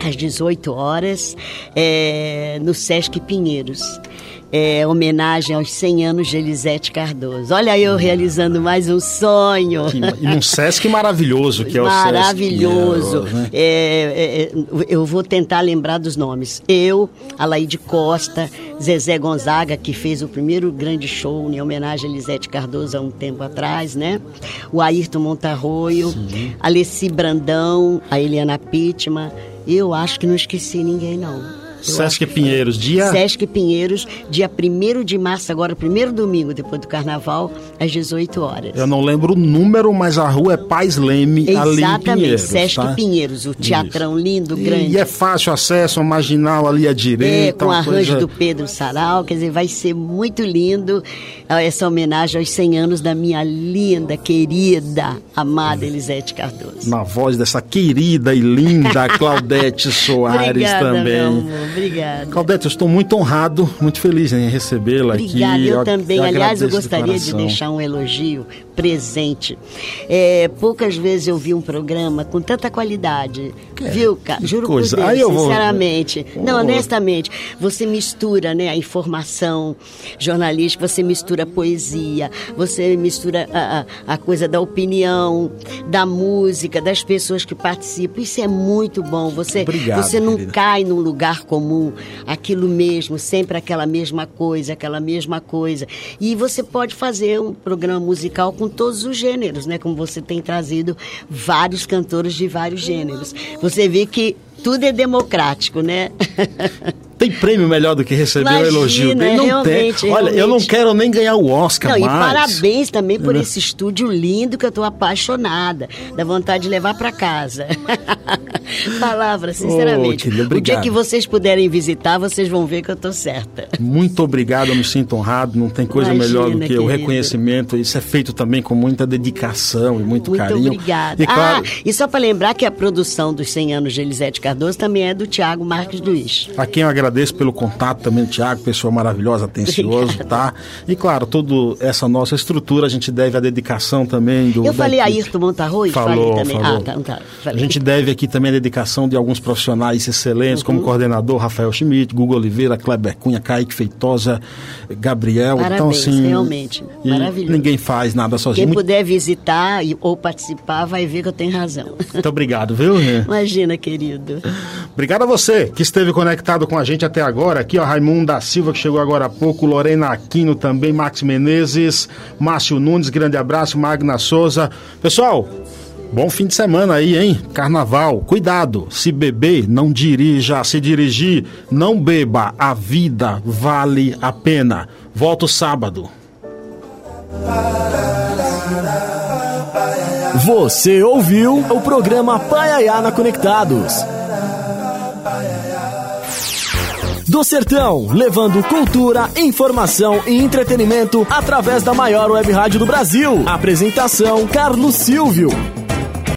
às 18 horas, é, no Sesc Pinheiros é, homenagem aos 100 anos de Elisete Cardoso. Olha eu realizando mais um sonho. E num Sesc maravilhoso, que é o Maravilhoso. Sesc. Né? É, é, eu vou tentar lembrar dos nomes. Eu, Alaide Costa, Zezé Gonzaga, que fez o primeiro grande show em homenagem a Elisete Cardoso há um tempo atrás, né? O Ayrton Montarroio, Sim. Alessi Brandão, a Eliana Pittman. Eu acho que não esqueci ninguém, não. Sesc Pinheiros, dia. Sesc Pinheiros, dia 1 de março, agora, primeiro domingo depois do carnaval, às 18 horas. Eu não lembro o número, mas a rua é Paz Leme, Exatamente, ali em Pinheiros. Sesc tá? Pinheiros, o teatrão Isso. lindo, grande. E é fácil acesso, a marginal ali à direita. É, com arranjo coisa... do Pedro Sarau, quer dizer, vai ser muito lindo essa homenagem aos 100 anos da minha linda, querida, amada. Elisete Cardoso. Na voz dessa querida e linda Claudete Soares Obrigada, também. Obrigada. Claudete, eu estou muito honrado, muito feliz em recebê-la aqui. Obrigada, eu, eu também. Eu Aliás, eu gostaria de deixar um elogio presente. É, poucas vezes eu vi um programa com tanta qualidade, que viu, cara? Juro coisa. por Deus, Aí eu sinceramente. Vou... Não, honestamente, você mistura né, a informação jornalística, você mistura a poesia, você mistura a, a, a coisa da opinião, da música, das pessoas que participam. Isso é muito bom. Você, Obrigado, você não querida. cai num lugar comum, aquilo mesmo, sempre aquela mesma coisa, aquela mesma coisa. E você pode fazer um programa musical com todos os gêneros, né? Como você tem trazido vários cantores de vários gêneros. Você vê que tudo é democrático, né? Tem prêmio melhor do que receber o elogio dele? Não tem. Olha, eu não quero nem ganhar o Oscar não, mais. E parabéns também por esse estúdio lindo que eu tô apaixonada. Dá vontade de levar para casa. Palavra, sinceramente. Oh, o dia que vocês puderem visitar, vocês vão ver que eu tô certa. Muito obrigado, eu me sinto honrado. Não tem coisa Imagina, melhor do que querido. o reconhecimento. Isso é feito também com muita dedicação e muito, muito carinho. Muito obrigada. E, claro, ah, e só para lembrar que a produção dos 100 anos de Elisete Cardoso também é do Tiago Marques Luiz. A quem eu agradeço pelo contato também Tiago, pessoa maravilhosa, atencioso, tá? E claro, toda essa nossa estrutura a gente deve a dedicação também do. Eu falei a Ayrton Montarroz? Falou, falei também. Falou. Ah, tá, tá. A gente deve aqui também a dedicação de alguns profissionais excelentes, uhum. como coordenador Rafael Schmidt, Google Oliveira, Kleber Cunha, Kaique Feitosa, Gabriel. Parabéns, então, assim, realmente. Maravilhoso. Ninguém faz nada sozinho. Quem puder visitar ou participar vai ver que eu tenho razão. Muito obrigado, viu? Imagina, querido. Obrigado a você que esteve conectado com a gente até agora. Aqui, ó, Raimundo da Silva, que chegou agora há pouco, Lorena Aquino também, Max Menezes, Márcio Nunes, grande abraço, Magna Souza. Pessoal, Bom fim de semana aí, hein? Carnaval. Cuidado, se beber, não dirija. Se dirigir, não beba. A vida vale a pena. Volto sábado. Você ouviu o programa Paiaiana Conectados. Do Sertão, levando cultura, informação e entretenimento através da maior web rádio do Brasil. Apresentação Carlos Silvio.